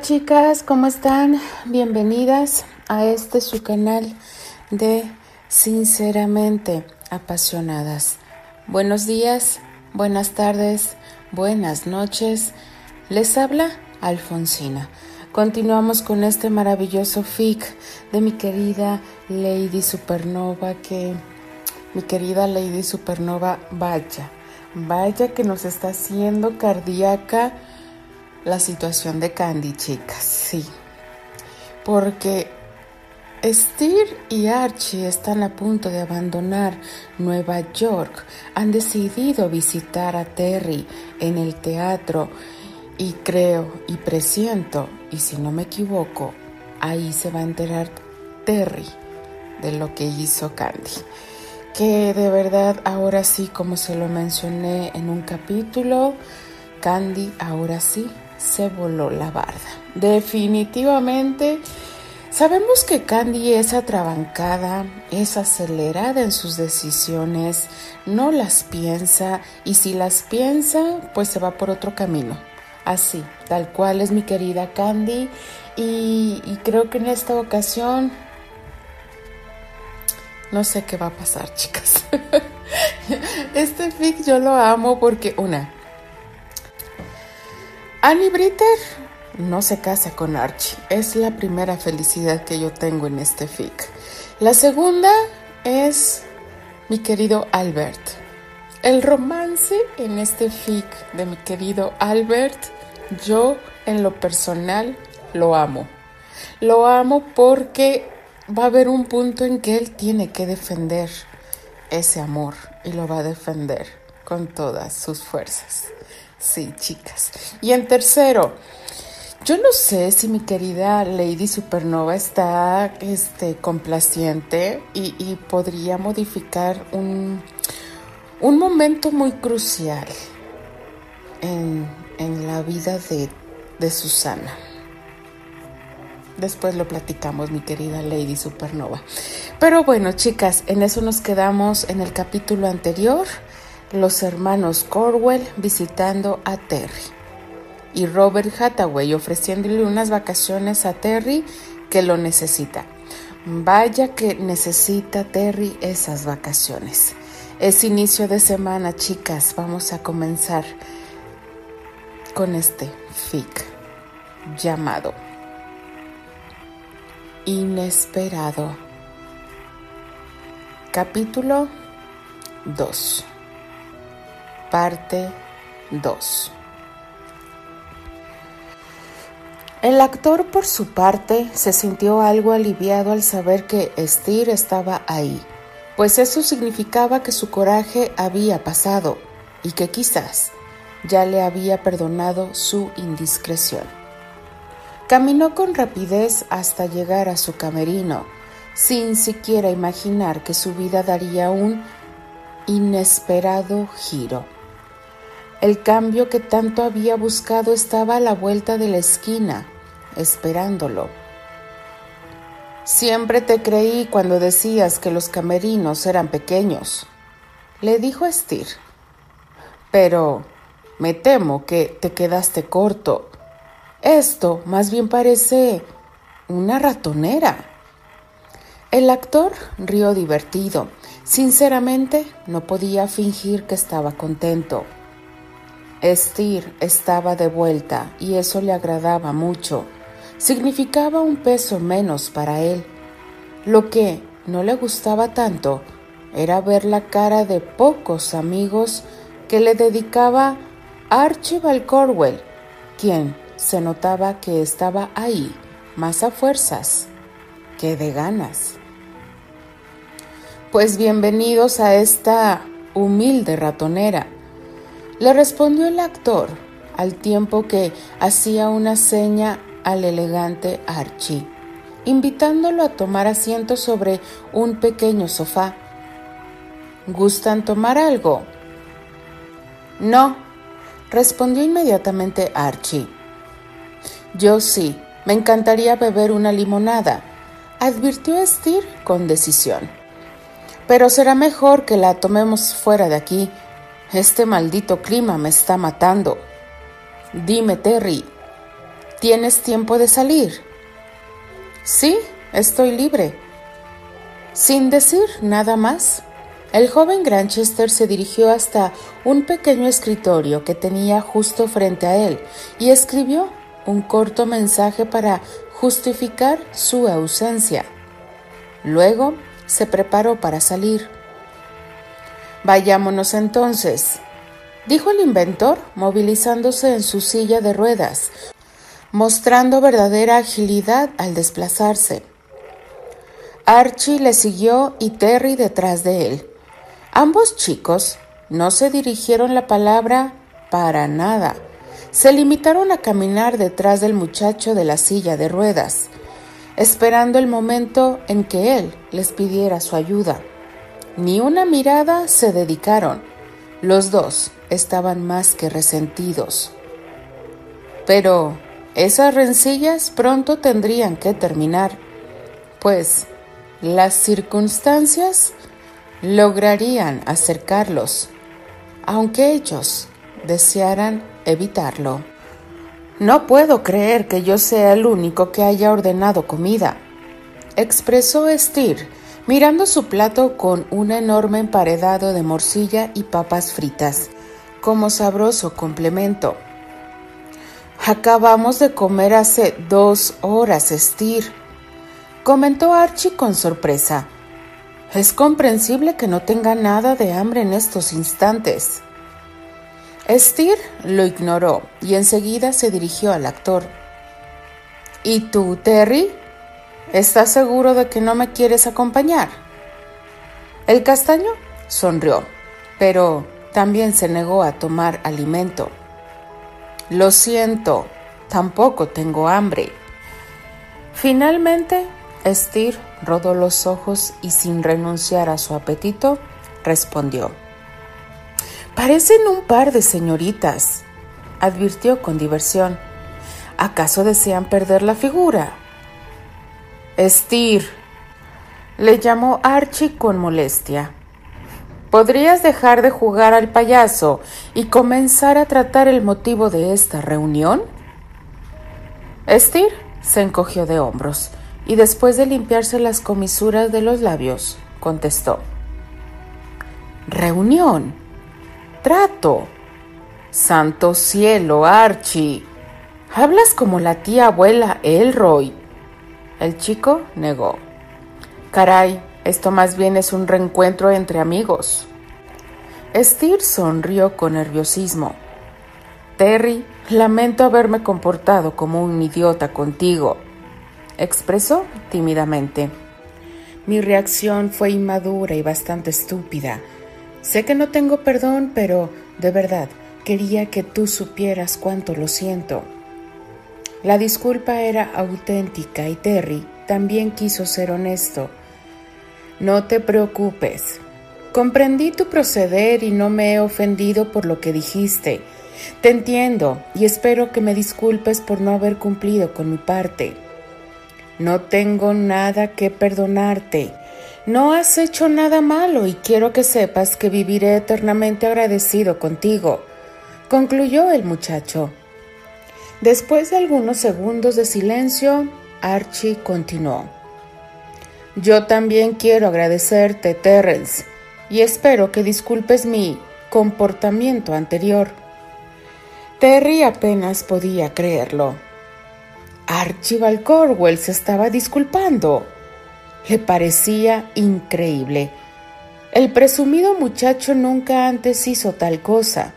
Chicas, ¿cómo están? Bienvenidas a este su canal de Sinceramente Apasionadas. Buenos días, buenas tardes, buenas noches. Les habla Alfonsina. Continuamos con este maravilloso fic de mi querida Lady Supernova que mi querida Lady Supernova vaya, vaya que nos está haciendo cardíaca la situación de Candy, chicas, sí. Porque Steve y Archie están a punto de abandonar Nueva York. Han decidido visitar a Terry en el teatro y creo y presiento, y si no me equivoco, ahí se va a enterar Terry de lo que hizo Candy. Que de verdad ahora sí, como se lo mencioné en un capítulo, Candy ahora sí se voló la barda. Definitivamente sabemos que Candy es atrabancada, es acelerada en sus decisiones, no las piensa y si las piensa, pues se va por otro camino. Así, tal cual es mi querida Candy y, creo que en esta ocasión no sé qué va a pasar, chicas. Este fic yo lo amo porque una, Annie Britter no se casa con Archie. Es la primera felicidad que yo tengo en este fic. La segunda es mi querido Albert. El romance en este fic de mi querido Albert, yo en lo personal lo amo. Lo amo porque va a haber un punto en que él tiene que defender ese amor y lo va a defender con todas sus fuerzas. Sí, chicas. Y en tercero, yo no sé si mi querida Lady Supernova está este, complaciente y, podría modificar un, un, momento muy crucial en, en la vida de, de Susana. Después lo platicamos, mi querida Lady Supernova. Pero bueno, chicas, en eso nos quedamos en el capítulo anterior los hermanos Corwell visitando a Terry y Robert Hathaway ofreciéndole unas vacaciones a Terry que lo necesita. Vaya que necesita Terry esas vacaciones. Es inicio de semana, chicas. Vamos a comenzar con este fic llamado Inesperado. Capítulo 2 Parte 2 El actor, por su parte, se sintió algo aliviado al saber que Steer estaba ahí, pues eso significaba que su coraje había pasado y que quizás ya le había perdonado su indiscreción. Caminó con rapidez hasta llegar a su camerino, sin siquiera imaginar que su vida daría un inesperado giro. El cambio que tanto había buscado estaba a la vuelta de la esquina, esperándolo. Siempre te creí cuando decías que los camerinos eran pequeños, le dijo Estir. Pero me temo que te quedaste corto. Esto más bien parece una ratonera. El actor rió divertido. Sinceramente, no podía fingir que estaba contento. Estir estaba de vuelta y eso le agradaba mucho. Significaba un peso menos para él. Lo que no le gustaba tanto era ver la cara de pocos amigos que le dedicaba Archibald Corwell, quien se notaba que estaba ahí más a fuerzas que de ganas. Pues bienvenidos a esta humilde ratonera le respondió el actor, al tiempo que hacía una seña al elegante Archie, invitándolo a tomar asiento sobre un pequeño sofá. ¿Gustan tomar algo? No, respondió inmediatamente Archie. Yo sí, me encantaría beber una limonada, advirtió Steer con decisión. Pero será mejor que la tomemos fuera de aquí, este maldito clima me está matando. Dime, Terry, ¿Tienes tiempo de salir? Sí, estoy libre. Sin decir nada más, el joven Granchester se dirigió hasta un pequeño escritorio que tenía justo frente a él y escribió un corto mensaje para justificar su ausencia. Luego se preparó para salir. Vayámonos entonces, dijo el inventor, movilizándose en su silla de ruedas, mostrando verdadera agilidad al desplazarse. Archie le siguió y Terry detrás de él. Ambos chicos no se dirigieron la palabra para nada. Se limitaron a caminar detrás del muchacho de la silla de ruedas, esperando el momento en que él les pidiera su ayuda. Ni una mirada se dedicaron. Los dos estaban más que resentidos. Pero esas rencillas pronto tendrían que terminar, pues las circunstancias lograrían acercarlos, aunque ellos desearan evitarlo. No puedo creer que yo sea el único que haya ordenado comida, expresó Steer, mirando su plato con un enorme emparedado de morcilla y papas fritas, como sabroso complemento. Acabamos de comer hace dos horas, Steer, comentó Archie con sorpresa. Es comprensible que no tenga nada de hambre en estos instantes. Steer lo ignoró y enseguida se dirigió al actor. ¿Y tú, Terry? ¿Estás seguro de que no me quieres acompañar? El castaño sonrió, pero también se negó a tomar alimento. Lo siento, tampoco tengo hambre. Finalmente, Steer rodó los ojos y sin renunciar a su apetito, respondió. Parecen un par de señoritas, advirtió con diversión. ¿Acaso desean perder la figura? Steer, le llamó Archie con molestia. ¿Podrías dejar de jugar al payaso y comenzar a tratar el motivo de esta reunión? Steer se encogió de hombros y después de limpiarse las comisuras de los labios, contestó. ¿Reunión? ¿Trato? Santo cielo, Archie. Hablas como la tía abuela Elroy. El chico negó. Caray, esto más bien es un reencuentro entre amigos. Steer sonrió con nerviosismo. Terry, lamento haberme comportado como un idiota contigo, expresó tímidamente. Mi reacción fue inmadura y bastante estúpida. Sé que no tengo perdón, pero de verdad quería que tú supieras cuánto lo siento. La disculpa era auténtica y Terry también quiso ser honesto. No te preocupes. Comprendí tu proceder y no me he ofendido por lo que dijiste. Te entiendo y espero que me disculpes por no haber cumplido con mi parte. No tengo nada que perdonarte. No has hecho nada malo y quiero que sepas que viviré eternamente agradecido contigo, concluyó el muchacho. Después de algunos segundos de silencio, Archie continuó. Yo también quiero agradecerte, Terrence, y espero que disculpes mi comportamiento anterior. Terry apenas podía creerlo. Archibald Corwell se estaba disculpando. Le parecía increíble. El presumido muchacho nunca antes hizo tal cosa.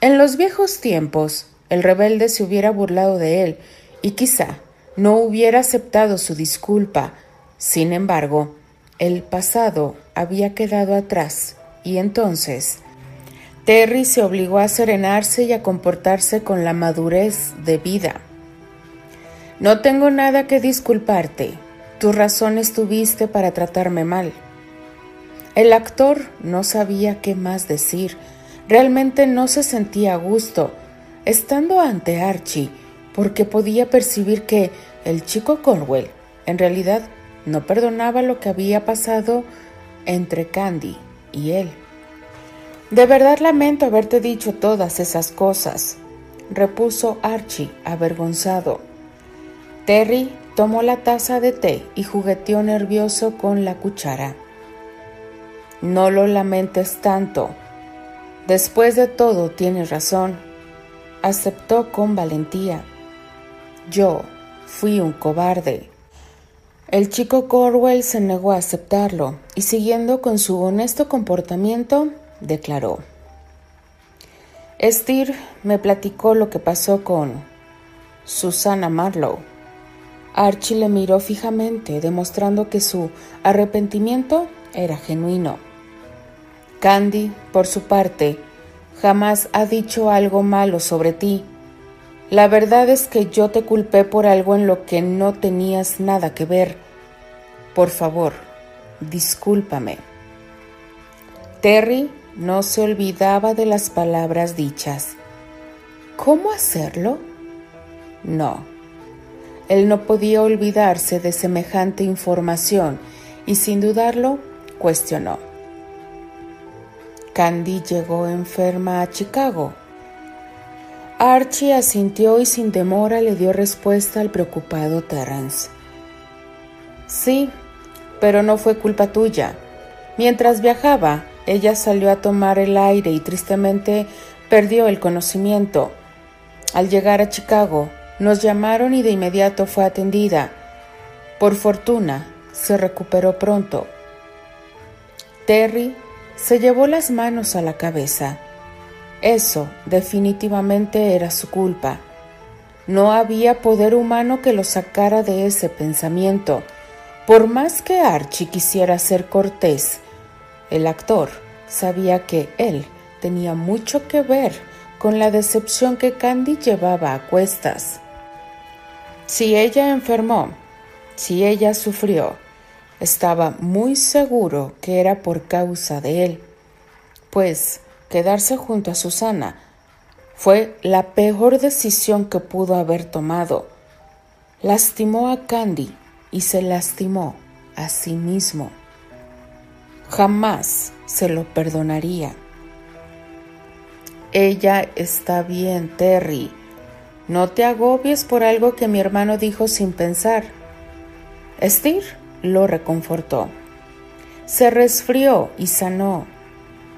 En los viejos tiempos, el rebelde se hubiera burlado de él y quizá no hubiera aceptado su disculpa sin embargo, el pasado había quedado atrás y entonces Terry se obligó a serenarse y a comportarse con la madurez de vida. No tengo nada que disculparte. Tus razones tuviste para tratarme mal. El actor no sabía qué más decir. Realmente no se sentía a gusto estando ante Archie porque podía percibir que el chico Corwell en realidad no perdonaba lo que había pasado entre Candy y él. De verdad lamento haberte dicho todas esas cosas. repuso Archie, avergonzado. Terry tomó la taza de té y jugueteó nervioso con la cuchara. No lo lamentes tanto. Después de todo, tienes razón. Aceptó con valentía. Yo fui un cobarde. El chico Corwell se negó a aceptarlo y siguiendo con su honesto comportamiento, declaró. Steer me platicó lo que pasó con Susana Marlowe. Archie le miró fijamente, demostrando que su arrepentimiento era genuino. Candy, por su parte, jamás ha dicho algo malo sobre ti. La verdad es que yo te culpé por algo en lo que no tenías nada que ver. Por favor, discúlpame. Terry no se olvidaba de las palabras dichas. ¿Cómo hacerlo? No. Él no podía olvidarse de semejante información y sin dudarlo cuestionó. Candy llegó enferma a Chicago. Archie asintió y sin demora le dio respuesta al preocupado Terrence. Sí, pero no fue culpa tuya. Mientras viajaba, ella salió a tomar el aire y tristemente perdió el conocimiento. Al llegar a Chicago, nos llamaron y de inmediato fue atendida. Por fortuna, se recuperó pronto. Terry se llevó las manos a la cabeza. Eso definitivamente era su culpa. No había poder humano que lo sacara de ese pensamiento. Por más que Archie quisiera ser cortés, el actor sabía que él tenía mucho que ver con la decepción que Candy llevaba a cuestas. Si ella enfermó, si ella sufrió, estaba muy seguro que era por causa de él, pues quedarse junto a Susana fue la peor decisión que pudo haber tomado. Lastimó a Candy y se lastimó a sí mismo. Jamás se lo perdonaría. Ella está bien, Terry. No te agobies por algo que mi hermano dijo sin pensar. Steve lo reconfortó. Se resfrió y sanó.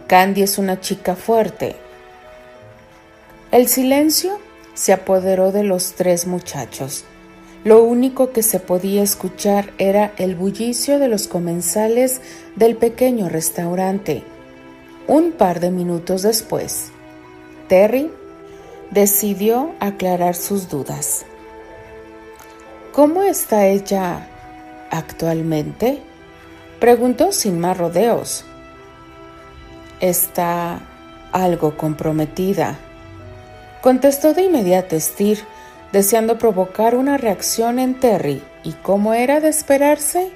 Candy es una chica fuerte. El silencio se apoderó de los tres muchachos. Lo único que se podía escuchar era el bullicio de los comensales del pequeño restaurante. Un par de minutos después, Terry decidió aclarar sus dudas. ¿Cómo está ella actualmente? Preguntó sin más rodeos. Está algo comprometida. Contestó de inmediato Steer deseando provocar una reacción en Terry, y como era de esperarse,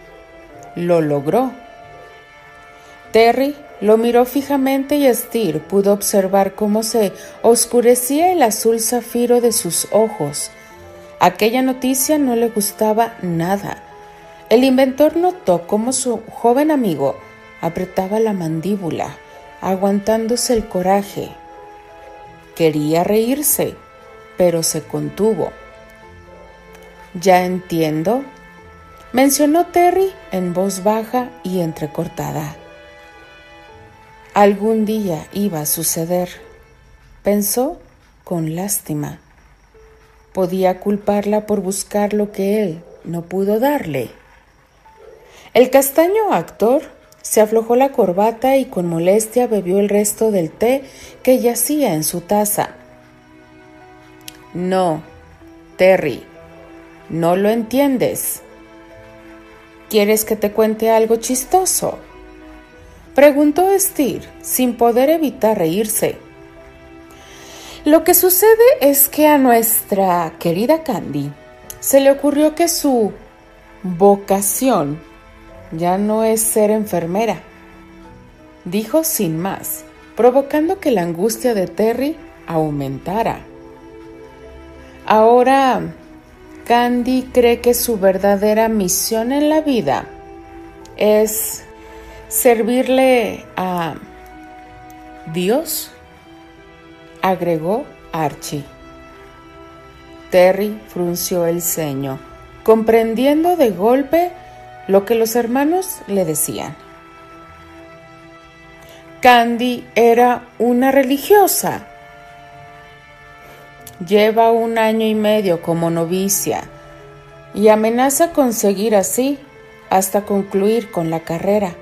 lo logró. Terry lo miró fijamente y Steer pudo observar cómo se oscurecía el azul zafiro de sus ojos. Aquella noticia no le gustaba nada. El inventor notó cómo su joven amigo apretaba la mandíbula, aguantándose el coraje. Quería reírse, pero se contuvo. Ya entiendo, mencionó Terry en voz baja y entrecortada. Algún día iba a suceder, pensó con lástima. Podía culparla por buscar lo que él no pudo darle. El castaño actor se aflojó la corbata y con molestia bebió el resto del té que yacía en su taza. No, Terry, no lo entiendes. ¿Quieres que te cuente algo chistoso? Preguntó Steer, sin poder evitar reírse. Lo que sucede es que a nuestra querida Candy se le ocurrió que su vocación ya no es ser enfermera, dijo sin más, provocando que la angustia de Terry aumentara. Ahora, Candy cree que su verdadera misión en la vida es servirle a Dios, agregó Archie. Terry frunció el ceño, comprendiendo de golpe lo que los hermanos le decían. Candy era una religiosa. Lleva un año y medio como novicia y amenaza con seguir así hasta concluir con la carrera.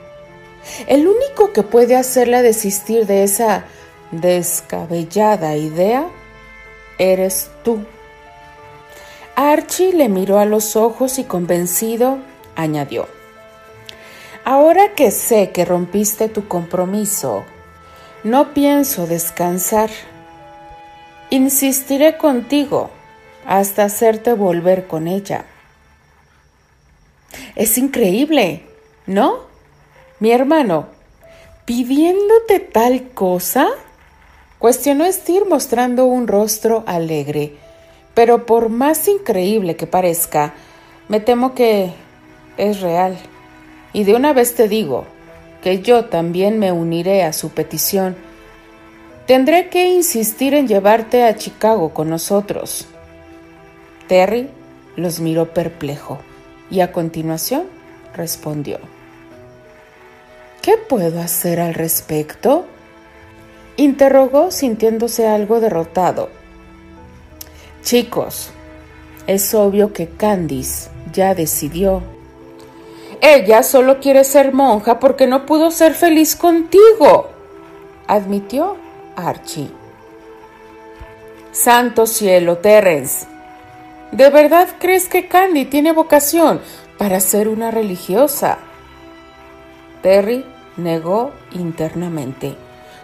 El único que puede hacerla desistir de esa descabellada idea eres tú. Archie le miró a los ojos y convencido añadió, Ahora que sé que rompiste tu compromiso, no pienso descansar. Insistiré contigo hasta hacerte volver con ella. Es increíble, ¿no? Mi hermano, pidiéndote tal cosa, cuestionó Estir mostrando un rostro alegre. Pero por más increíble que parezca, me temo que es real. Y de una vez te digo que yo también me uniré a su petición. Tendré que insistir en llevarte a Chicago con nosotros. Terry los miró perplejo y a continuación respondió. ¿Qué puedo hacer al respecto? interrogó sintiéndose algo derrotado. Chicos, es obvio que Candice ya decidió. Ella solo quiere ser monja porque no pudo ser feliz contigo, admitió Archie. Santo cielo, Terence. ¿De verdad crees que Candy tiene vocación para ser una religiosa? Terry negó internamente.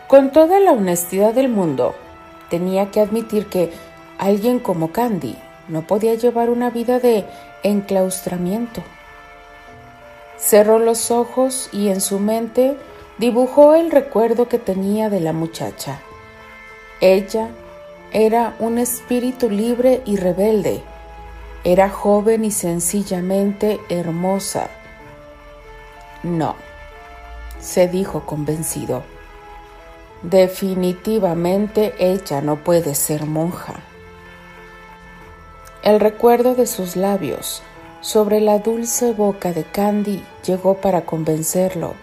Con toda la honestidad del mundo, tenía que admitir que Alguien como Candy no podía llevar una vida de enclaustramiento. Cerró los ojos y en su mente dibujó el recuerdo que tenía de la muchacha. Ella era un espíritu libre y rebelde. Era joven y sencillamente hermosa. No, se dijo convencido. Definitivamente ella no puede ser monja. El recuerdo de sus labios sobre la dulce boca de Candy llegó para convencerlo.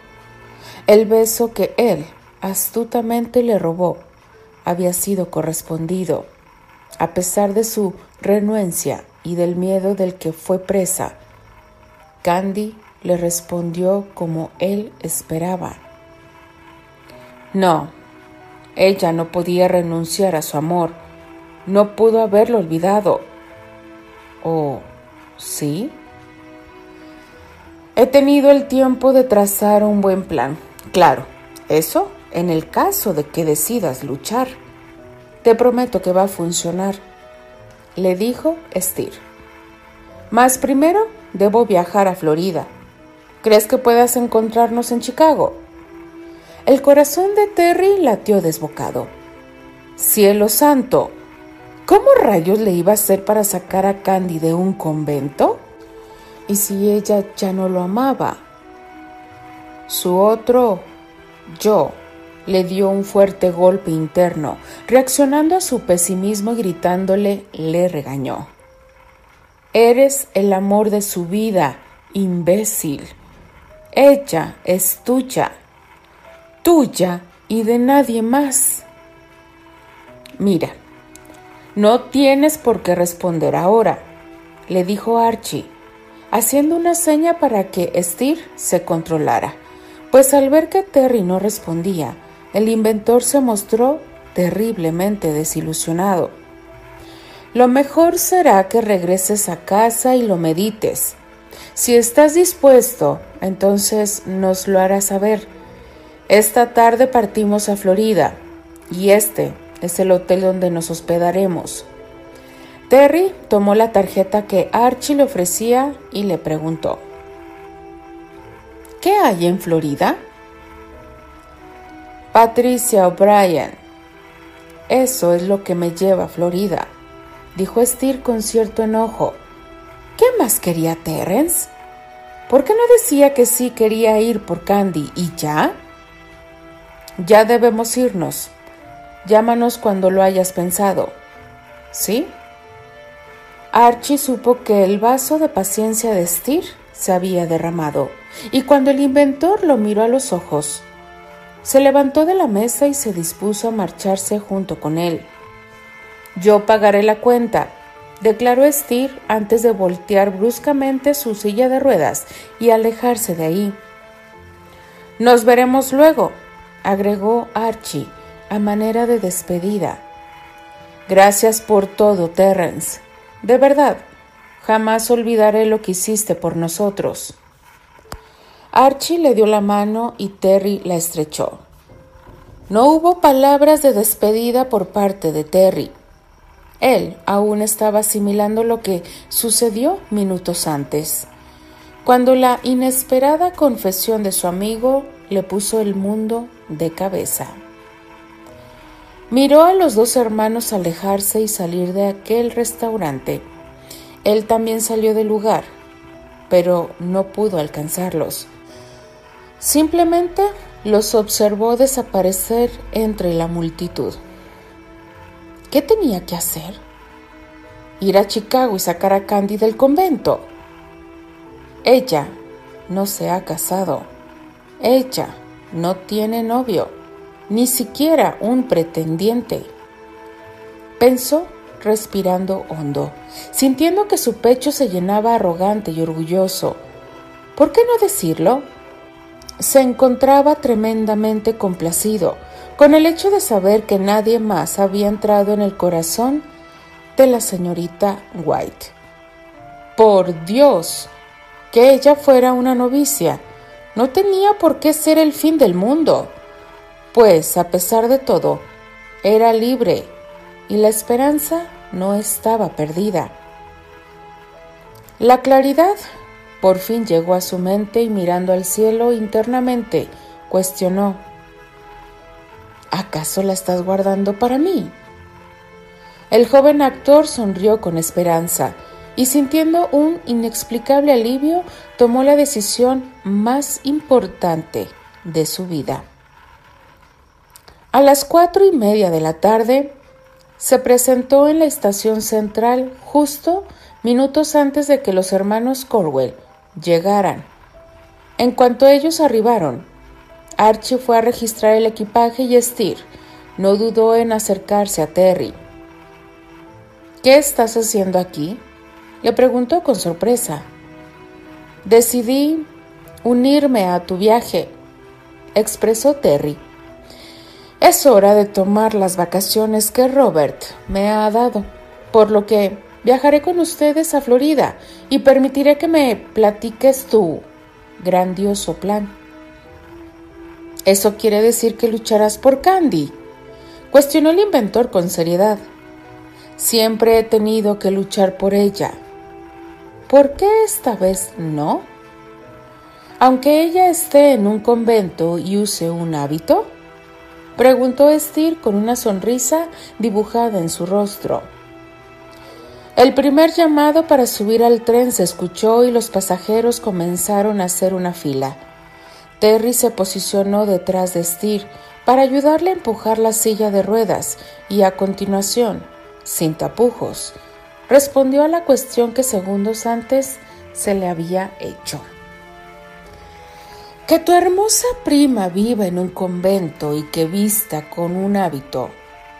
El beso que él astutamente le robó había sido correspondido. A pesar de su renuencia y del miedo del que fue presa, Candy le respondió como él esperaba. No, ella no podía renunciar a su amor, no pudo haberlo olvidado. ¿O sí? He tenido el tiempo de trazar un buen plan. Claro, eso en el caso de que decidas luchar. Te prometo que va a funcionar, le dijo Steer. Mas primero debo viajar a Florida. ¿Crees que puedas encontrarnos en Chicago? El corazón de Terry latió desbocado. Cielo santo, ¿Cómo rayos le iba a hacer para sacar a Candy de un convento? ¿Y si ella ya no lo amaba? Su otro yo le dio un fuerte golpe interno, reaccionando a su pesimismo y gritándole le regañó. Eres el amor de su vida, imbécil. Ella es tuya, tuya y de nadie más. Mira, no tienes por qué responder ahora, le dijo Archie, haciendo una seña para que Steer se controlara, pues al ver que Terry no respondía, el inventor se mostró terriblemente desilusionado. Lo mejor será que regreses a casa y lo medites. Si estás dispuesto, entonces nos lo harás saber. Esta tarde partimos a Florida y este es el hotel donde nos hospedaremos. Terry tomó la tarjeta que Archie le ofrecía y le preguntó, ¿Qué hay en Florida? Patricia O'Brien. Eso es lo que me lleva a Florida, dijo Steer con cierto enojo. ¿Qué más quería Terence? ¿Por qué no decía que sí quería ir por Candy y ya? Ya debemos irnos, Llámanos cuando lo hayas pensado. ¿Sí? Archie supo que el vaso de paciencia de Steer se había derramado, y cuando el inventor lo miró a los ojos, se levantó de la mesa y se dispuso a marcharse junto con él. Yo pagaré la cuenta, declaró Steer antes de voltear bruscamente su silla de ruedas y alejarse de ahí. Nos veremos luego, agregó Archie a manera de despedida. Gracias por todo, Terrence. De verdad, jamás olvidaré lo que hiciste por nosotros. Archie le dio la mano y Terry la estrechó. No hubo palabras de despedida por parte de Terry. Él aún estaba asimilando lo que sucedió minutos antes, cuando la inesperada confesión de su amigo le puso el mundo de cabeza. Miró a los dos hermanos alejarse y salir de aquel restaurante. Él también salió del lugar, pero no pudo alcanzarlos. Simplemente los observó desaparecer entre la multitud. ¿Qué tenía que hacer? Ir a Chicago y sacar a Candy del convento. Ella no se ha casado. Ella no tiene novio ni siquiera un pretendiente. Pensó respirando hondo, sintiendo que su pecho se llenaba arrogante y orgulloso. ¿Por qué no decirlo? Se encontraba tremendamente complacido con el hecho de saber que nadie más había entrado en el corazón de la señorita White. Por Dios, que ella fuera una novicia, no tenía por qué ser el fin del mundo pues a pesar de todo, era libre y la esperanza no estaba perdida. La claridad por fin llegó a su mente y mirando al cielo internamente, cuestionó, ¿acaso la estás guardando para mí? El joven actor sonrió con esperanza y sintiendo un inexplicable alivio tomó la decisión más importante de su vida. A las cuatro y media de la tarde se presentó en la estación central justo minutos antes de que los hermanos Corwell llegaran. En cuanto ellos arribaron, Archie fue a registrar el equipaje y Steer no dudó en acercarse a Terry. ¿Qué estás haciendo aquí? le preguntó con sorpresa. Decidí unirme a tu viaje, expresó Terry. Es hora de tomar las vacaciones que Robert me ha dado, por lo que viajaré con ustedes a Florida y permitiré que me platiques tu grandioso plan. ¿Eso quiere decir que lucharás por Candy? Cuestionó el inventor con seriedad. Siempre he tenido que luchar por ella. ¿Por qué esta vez no? Aunque ella esté en un convento y use un hábito, Preguntó Steer con una sonrisa dibujada en su rostro. El primer llamado para subir al tren se escuchó y los pasajeros comenzaron a hacer una fila. Terry se posicionó detrás de Steer para ayudarle a empujar la silla de ruedas y a continuación, sin tapujos, respondió a la cuestión que segundos antes se le había hecho. Que tu hermosa prima viva en un convento y que vista con un hábito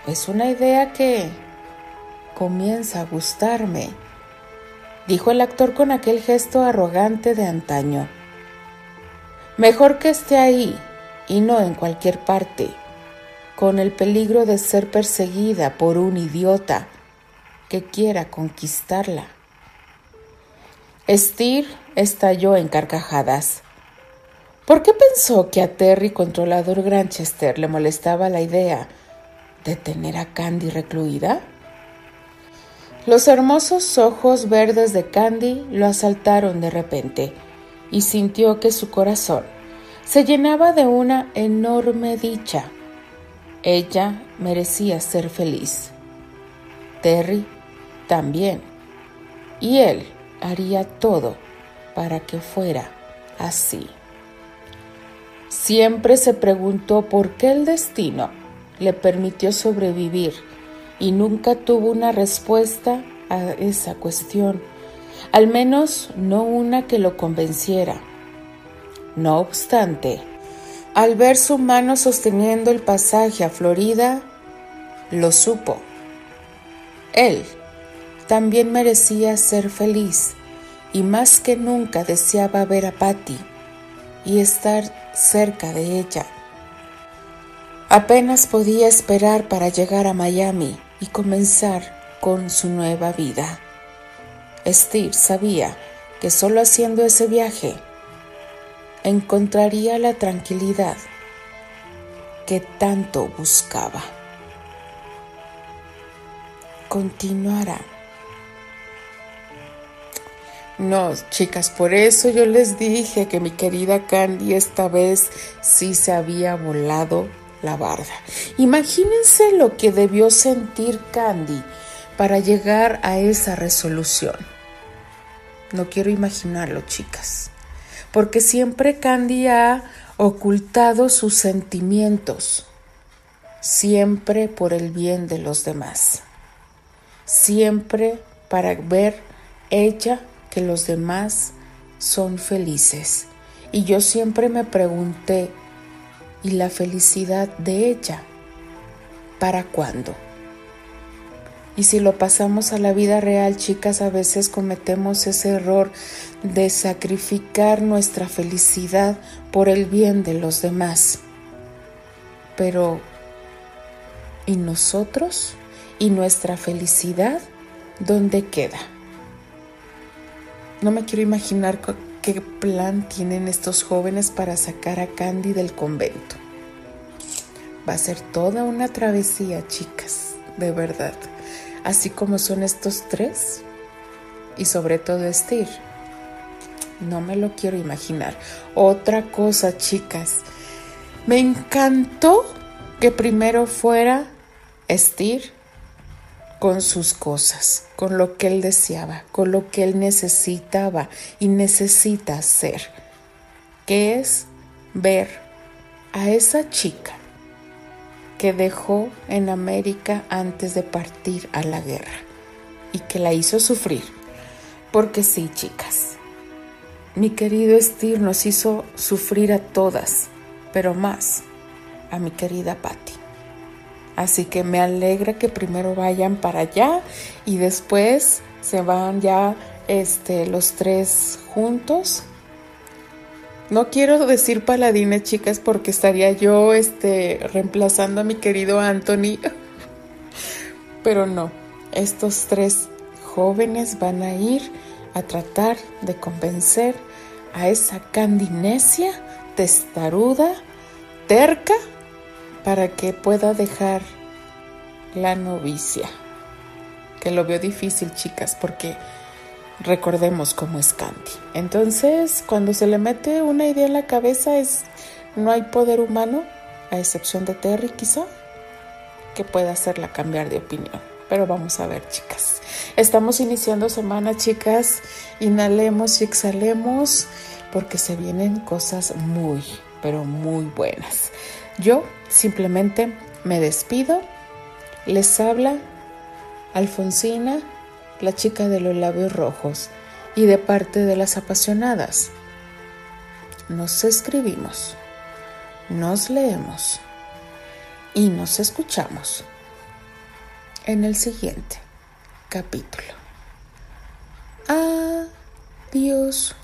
es una idea que comienza a gustarme, dijo el actor con aquel gesto arrogante de antaño. Mejor que esté ahí y no en cualquier parte, con el peligro de ser perseguida por un idiota que quiera conquistarla. Steer estalló en carcajadas. ¿Por qué pensó que a Terry, controlador Granchester, le molestaba la idea de tener a Candy recluida? Los hermosos ojos verdes de Candy lo asaltaron de repente y sintió que su corazón se llenaba de una enorme dicha. Ella merecía ser feliz. Terry también. Y él haría todo para que fuera así. Siempre se preguntó por qué el destino le permitió sobrevivir y nunca tuvo una respuesta a esa cuestión, al menos no una que lo convenciera. No obstante, al ver su mano sosteniendo el pasaje a Florida, lo supo. Él también merecía ser feliz y más que nunca deseaba ver a Patty y estar cerca de ella. Apenas podía esperar para llegar a Miami y comenzar con su nueva vida. Steve sabía que solo haciendo ese viaje encontraría la tranquilidad que tanto buscaba. Continuará. No, chicas, por eso yo les dije que mi querida Candy esta vez sí se había volado la barda. Imagínense lo que debió sentir Candy para llegar a esa resolución. No quiero imaginarlo, chicas, porque siempre Candy ha ocultado sus sentimientos, siempre por el bien de los demás, siempre para ver ella que los demás son felices. Y yo siempre me pregunté, ¿y la felicidad de ella? ¿Para cuándo? Y si lo pasamos a la vida real, chicas, a veces cometemos ese error de sacrificar nuestra felicidad por el bien de los demás. Pero, ¿y nosotros? ¿Y nuestra felicidad? ¿Dónde queda? No me quiero imaginar qué plan tienen estos jóvenes para sacar a Candy del convento. Va a ser toda una travesía, chicas, de verdad. Así como son estos tres y sobre todo Estir. No me lo quiero imaginar. Otra cosa, chicas. Me encantó que primero fuera Estir con sus cosas, con lo que él deseaba, con lo que él necesitaba y necesita hacer, que es ver a esa chica que dejó en América antes de partir a la guerra y que la hizo sufrir. Porque sí, chicas, mi querido Steve nos hizo sufrir a todas, pero más a mi querida Patty. Así que me alegra que primero vayan para allá y después se van ya este, los tres juntos. No quiero decir paladines, chicas, porque estaría yo este, reemplazando a mi querido Anthony. Pero no, estos tres jóvenes van a ir a tratar de convencer a esa candinesia testaruda, terca, para que pueda dejar la novicia. Que lo veo difícil, chicas, porque recordemos cómo es Candy. Entonces, cuando se le mete una idea en la cabeza es no hay poder humano, a excepción de Terry quizá, que pueda hacerla cambiar de opinión. Pero vamos a ver, chicas. Estamos iniciando semana, chicas. Inhalemos y exhalemos porque se vienen cosas muy, pero muy buenas. Yo simplemente me despido. Les habla Alfonsina, la chica de los labios rojos, y de parte de las apasionadas. Nos escribimos, nos leemos y nos escuchamos en el siguiente capítulo. Adiós.